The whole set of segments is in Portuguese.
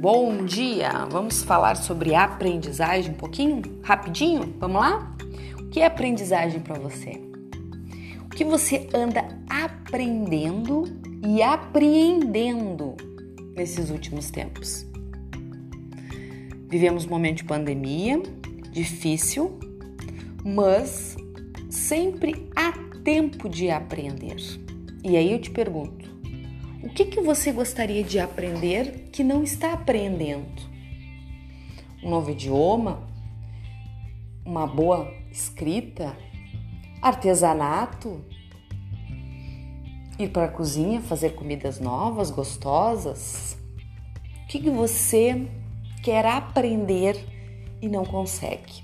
Bom dia! Vamos falar sobre aprendizagem um pouquinho? Rapidinho? Vamos lá? O que é aprendizagem para você? O que você anda aprendendo e apreendendo nesses últimos tempos? Vivemos um momento de pandemia difícil, mas sempre há tempo de aprender. E aí eu te pergunto: o que, que você gostaria de aprender que não está aprendendo? Um novo idioma? Uma boa escrita? Artesanato? Ir para a cozinha fazer comidas novas, gostosas? O que, que você quer aprender e não consegue?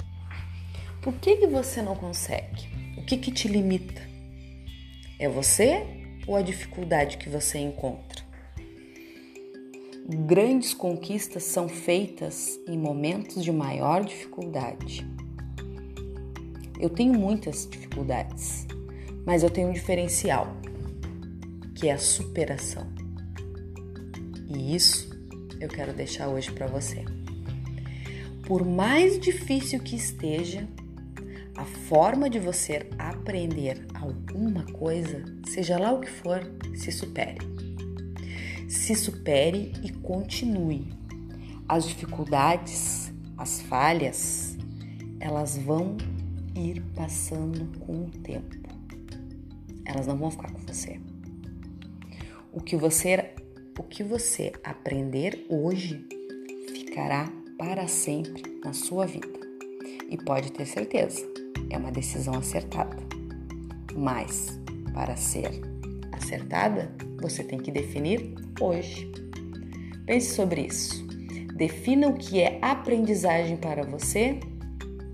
Por que, que você não consegue? O que, que te limita? É você ou a dificuldade que você encontra. Grandes conquistas são feitas em momentos de maior dificuldade. Eu tenho muitas dificuldades, mas eu tenho um diferencial, que é a superação. E isso eu quero deixar hoje para você. Por mais difícil que esteja, a forma de você aprender alguma coisa, seja lá o que for, se supere. Se supere e continue. As dificuldades, as falhas, elas vão ir passando com o tempo. Elas não vão ficar com você. O que você o que você aprender hoje ficará para sempre na sua vida. E pode ter certeza, é uma decisão acertada. Mas para ser acertada, você tem que definir hoje. Pense sobre isso. Defina o que é aprendizagem para você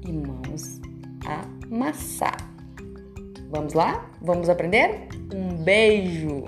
e mãos a amassar. Vamos lá? Vamos aprender? Um beijo!